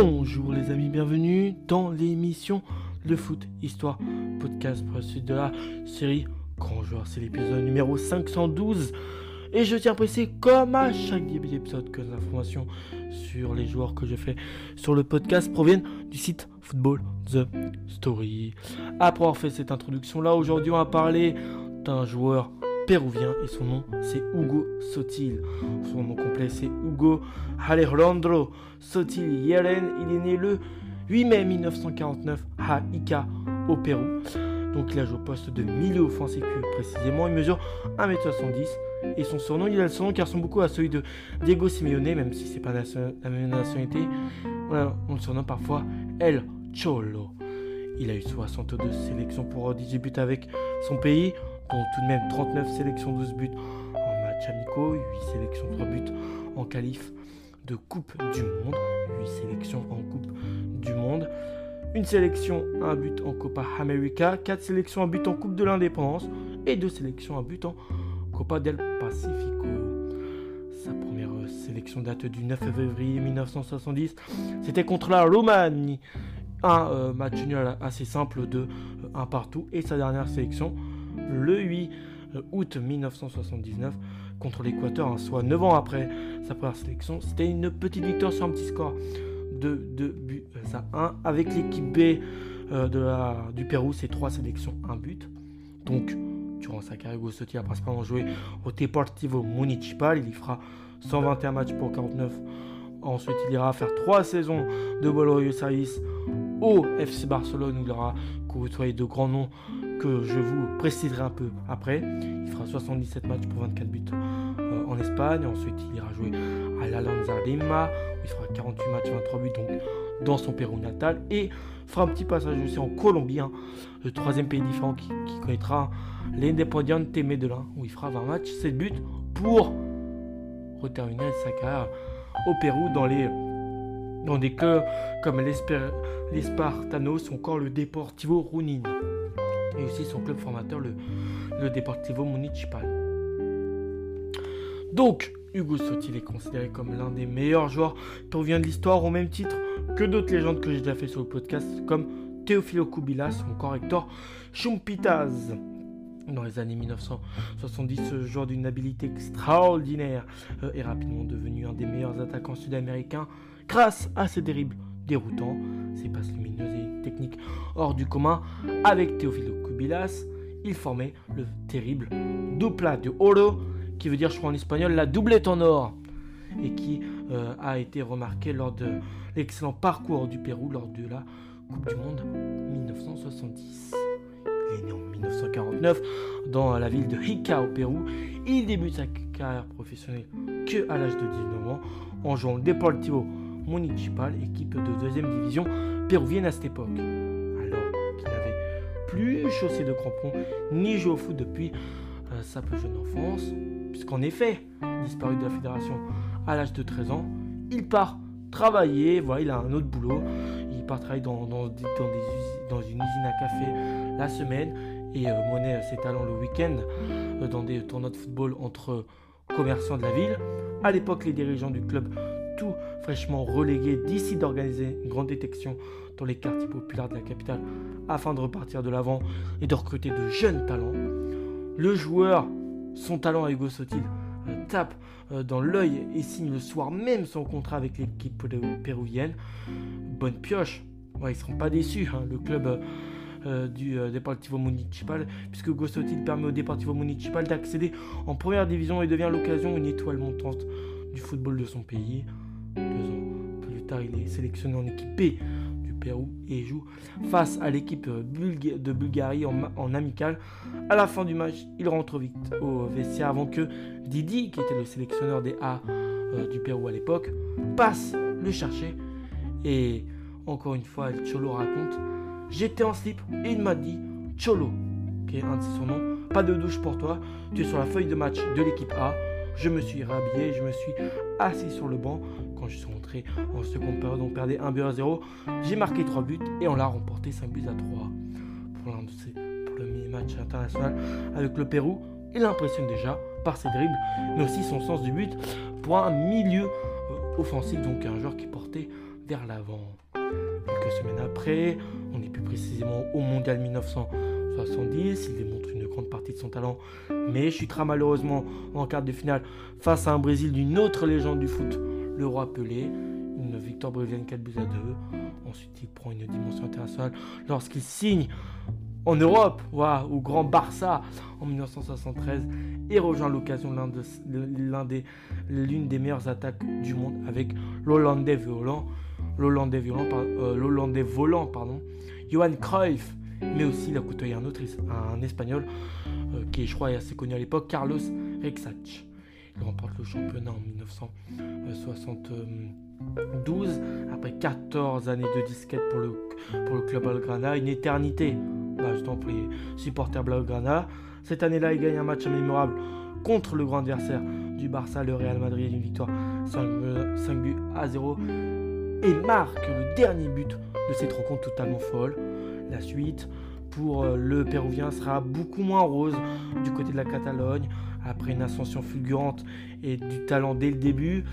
Bonjour les amis, bienvenue dans l'émission Le Foot Histoire Podcast pour la suite de la série Grand Joueur. C'est l'épisode numéro 512. Et je tiens à préciser, comme à chaque début d'épisode, que les informations sur les joueurs que je fais sur le podcast proviennent du site Football The Story. Après avoir fait cette introduction-là, aujourd'hui on va parler d'un joueur péruvien et son nom c'est Hugo Sotil. Son nom complet c'est Hugo Alejandro Sotil Yeren. Il est né le 8 mai 1949 à Ica au Pérou. Donc il a joué au poste de milieu offensif plus précisément. Il mesure 1m70 et son surnom, il a le surnom qui ressemble beaucoup à celui de Diego Simeone, même si c'est pas la même nationalité. Voilà, on le surnomme parfois El Cholo. Il a eu 62 sélections pour 18 buts avec son pays tout de même 39 sélections, 12 buts en match amicaux, 8 sélections, 3 buts en qualif de Coupe du Monde, 8 sélections en Coupe du Monde, une sélection, un but en Copa América, 4 sélections, un but en Coupe de l'Indépendance et 2 sélections, un but en Copa del Pacifico. Sa première sélection date du 9 février 1970. C'était contre la Roumanie. Un euh, match nul assez simple de 1 euh, partout. Et sa dernière sélection, le 8 euh, août 1979 contre l'Équateur, hein, soit 9 ans après sa première sélection. C'était une petite victoire sur un petit score de 2 buts à 1. Avec l'équipe B euh, du Pérou, c'est 3 sélections, 1 but. Donc, durant sa carrière, Gossotti a principalement joué au Deportivo Municipal. Il y fera 121 matchs pour 49. Ensuite, il ira faire 3 saisons de Bolorio Service au FC Barcelone où il aura côtoyé de grands noms que je vous préciserai un peu après. Il fera 77 matchs pour 24 buts euh, en Espagne. Ensuite, il ira jouer à la Lanza Lima. il fera 48 matchs, 23 buts donc dans son Pérou natal. Et fera un petit passage aussi en Colombie, hein, le troisième pays différent qui, connaîtra l'Independiente Medellín, où il fera 20 matchs, 7 buts pour reterminer sa carrière au Pérou dans les dans des clubs comme l'Espartanos ou encore le Deportivo Runin et aussi son club formateur, le, Deportivo Municipal. Donc, Hugo Sotil est considéré comme l'un des meilleurs joueurs vient de l'histoire, au même titre que d'autres légendes que j'ai déjà fait sur le podcast, comme Teofilo Kubilas ou encore Hector Chumpitaz. Dans les années 1970, ce joueur d'une habileté extraordinaire euh, est rapidement devenu un des meilleurs attaquants sud-américains grâce à ses dribbles déroutants, ses passes lumineuses et techniques hors du commun. Avec Teofilo Kubilas, il formait le terrible dupla de oro, qui veut dire, je crois en espagnol, la doublette en or, et qui euh, a été remarqué lors de l'excellent parcours du Pérou lors de la Coupe du Monde 1970. Il est né en 1949 dans la ville de Ica au Pérou. Il débute sa carrière professionnelle que à l'âge de 19 ans en jouant le Deportivo Municipal, équipe de deuxième division péruvienne à cette époque. Alors qu'il n'avait plus chaussé de crampons ni joué au foot depuis euh, sa plus jeune enfance, puisqu'en effet, disparu de la fédération à l'âge de 13 ans, il part travailler, voilà, il a un autre boulot, il part travailler dans, une usine à café la semaine et euh, monnaie ses talents le week-end euh, dans des tournois de football entre commerçants de la ville. À l'époque, les dirigeants du club fraîchement relégué, d'ici d'organiser une grande détection dans les quartiers populaires de la capitale afin de repartir de l'avant et de recruter de jeunes talents. Le joueur, son talent à Hugo Sotil, euh, tape euh, dans l'œil et signe le soir même son contrat avec l'équipe péruvienne. Bonne pioche, ouais, ils seront pas déçus. Hein. Le club euh, du Deportivo Municipal, puisque Hugo Sotil permet au Deportivo Municipal d'accéder en première division et devient l'occasion une étoile montante du football de son pays. Deux ans plus tard, il est sélectionné en équipe B du Pérou et joue face à l'équipe de Bulgarie en, amical. À la fin du match, il rentre vite au vestiaire avant que Didi, qui était le sélectionneur des A euh, du Pérou à l'époque, passe le chercher. Et encore une fois, Cholo raconte J'étais en slip et il m'a dit Cholo, qui est un de ses surnoms, pas de douche pour toi, tu es sur la feuille de match de l'équipe A. Je me suis rhabillé, je me suis assis sur le banc. Quand je suis rentré en seconde période, on perdait 1 but à 0. J'ai marqué 3 buts et on l'a remporté 5 buts à 3. Pour l'un de ses premiers matchs internationaux avec le Pérou, il impressionne déjà par ses dribbles, mais aussi son sens du but pour un milieu euh, offensif, donc un joueur qui portait vers l'avant. Quelques semaines après, on est plus précisément au Mondial 1970, il démontre une grande partie de son talent, mais chutera malheureusement en quart de finale face à un Brésil d'une autre légende du foot, le roi Pelé, une victoire brésilienne 4 buts à 2. Ensuite, il prend une dimension internationale lorsqu'il signe en Europe, au Grand Barça en 1973 et rejoint l'occasion des, l'une des meilleures attaques du monde avec l'Hollandais violent, violent, euh, volant, pardon, Johan Cruyff, mais aussi il a côtoyé un autre, un espagnol euh, qui est, je crois, assez connu à l'époque, Carlos Rexach. Il remporte le championnat en 1972 après 14 années de disquette pour le, pour le club Algrana, une éternité bah, pour les supporters Blaugrana. Cette année-là, il gagne un match mémorable contre le grand adversaire du Barça, le Real Madrid, une victoire 5, buts à 0 et marque le dernier but de cette rencontre totalement folle. La suite pour euh, le Péruvien sera beaucoup moins rose du côté de la Catalogne. Après une ascension fulgurante et du talent dès le début,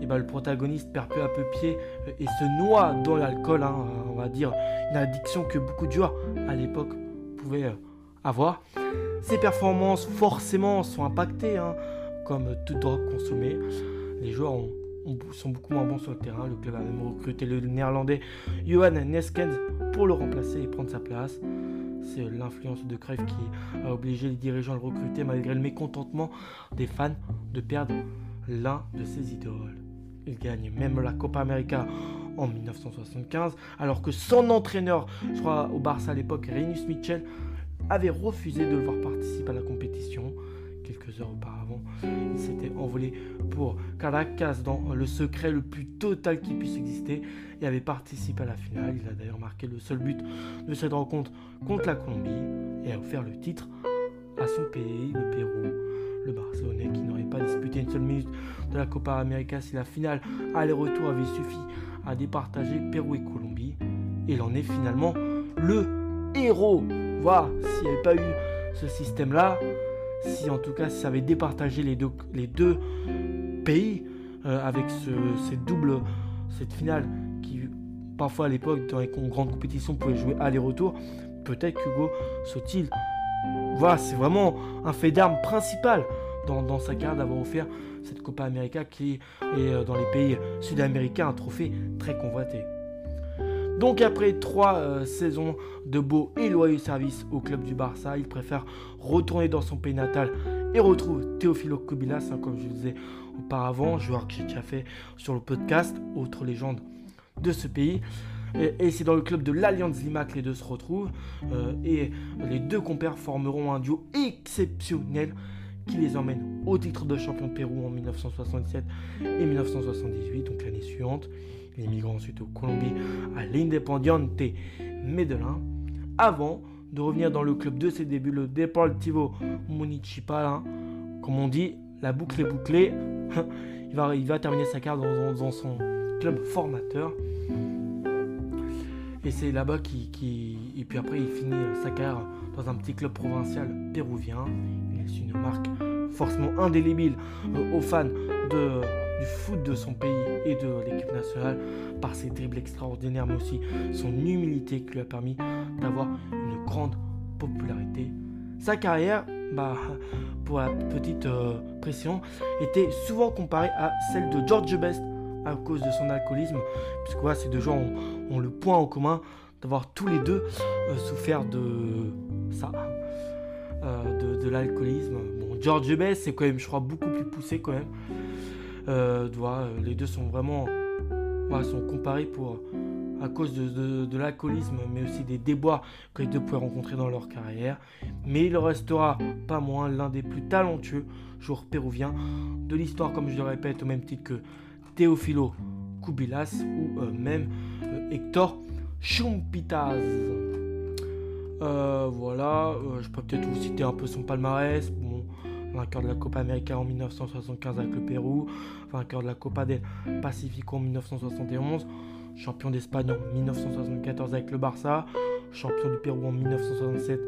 et ben, le protagoniste perd peu à peu pied euh, et se noie dans l'alcool. Hein, on va dire une addiction que beaucoup de joueurs à l'époque pouvaient euh, avoir. Ses performances forcément sont impactées, hein, comme toute drogue consommée. Les joueurs sont beaucoup moins bons sur le terrain. Le club a même recruté le néerlandais Johan Neskens pour le remplacer et prendre sa place. C'est l'influence de Cruyff qui a obligé les dirigeants à le recruter malgré le mécontentement des fans de perdre l'un de ses idoles. Il gagne même la Copa América en 1975, alors que son entraîneur, je crois au Barça à l'époque, Renus Mitchell, avait refusé de le voir participer à la compétition. Quelques heures auparavant, il s'était envolé pour Caracas dans le secret le plus total qui puisse exister et avait participé à la finale. Il a d'ailleurs marqué le seul but de cette rencontre contre la Colombie et a offert le titre à son pays, le Pérou. Le Barcelonais qui n'aurait pas disputé une seule minute de la Copa América si la finale aller-retour avait suffi à départager Pérou et Colombie. Il en est finalement le héros. Voilà, s'il n'y avait pas eu ce système-là, si en tout cas ça avait départagé les deux, pays euh, avec ce, cette double, cette finale qui parfois à l'époque dans les grandes compétitions pouvait jouer aller-retour, peut-être qu'Hugo Sotil, voilà, c'est vraiment un fait d'arme principal dans, dans, sa carrière d'avoir offert cette Copa América qui est euh, dans les pays sud-américains un trophée très convoité. Donc après trois euh, saisons de beaux et loyaux services au club du Barça, il préfère retourner dans son pays natal et retrouve Teofilo Kubilas, hein, comme je le disais auparavant, joueur que j'ai déjà fait sur le podcast, autre légende de ce pays. Et, c'est dans le club de l'Alliance Lima que les deux se retrouvent. Euh, et les deux compères formeront un duo exceptionnel qui les emmène au titre de champion de Pérou en 1977 et 1978, donc l'année suivante. Il émigre ensuite au Colombie à l'Independiente Medellín avant de revenir dans le club de ses débuts, le Deportivo Municipal. Hein. Comme on dit, la boucle est bouclée. il, va, il va terminer sa carrière dans, son club formateur. Et c'est là-bas qu'il. et puis après, il finit sa carrière dans un petit club provincial péruvien. Il laisse une marque forcément indélébile euh, aux fans de du foot de son pays et de l'équipe nationale par ses dribbles extraordinaires, mais aussi son humilité qui lui a permis d'avoir une grande popularité. Sa carrière, bah, pour la petite euh, pression, était souvent comparée à celle de George Best à cause de son alcoolisme, puisque voilà, ces deux gens ont, le point en commun d'avoir tous les deux euh, souffert de ça, euh, de, l'alcoolisme. Bon, George Best, c'est quand même, je crois, beaucoup plus poussé quand même. Euh, les deux sont vraiment comparés pour, à cause de, l'alcoolisme, mais aussi des déboires que les deux pouvaient rencontrer dans leur carrière. Mais il restera pas moins l'un des plus talentueux joueurs péruviens de l'histoire, comme je le répète, au même titre que Teofilo Kubilas ou euh, même euh, Hector Chumpitas. voilà, je peux peut-être vous citer un peu son palmarès vainqueur de la Copa América en 1975 avec le Pérou, vainqueur de la Copa del Pacifico en 1971, champion d'Espagne en 1974 avec le Barça, champion du Pérou en 1967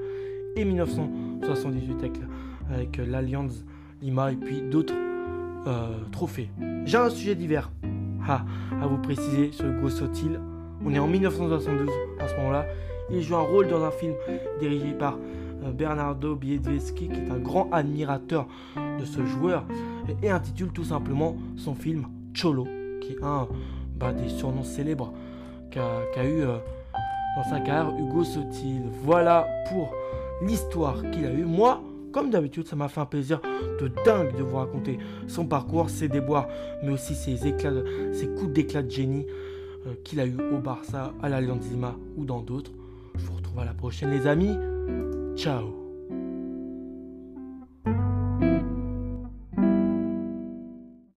et 1978 avec, l'Alliance Lima et puis d'autres euh, trophées. J'ai un sujet divers à vous préciser sur Hugo Sotil, on est en 1972 à ce moment-là. Il joue un rôle dans un film dirigé par Bernardo Biedrzycki, qui est un grand admirateur de ce joueur, et intitule tout simplement son film Cholo, qui est un bah, des surnoms célèbres qu'a eu euh, dans sa carrière Hugo Sotil. Voilà pour l'histoire qu'il a eue. Moi, comme d'habitude, ça m'a fait un plaisir de dingue de vous raconter son parcours, ses déboires, mais aussi ses éclats, ses coups d'éclat de génie euh, qu'il a eu au Barça, à l'Allianz Lima ou dans d'autres. Je vous retrouve à la prochaine les amis. Ciao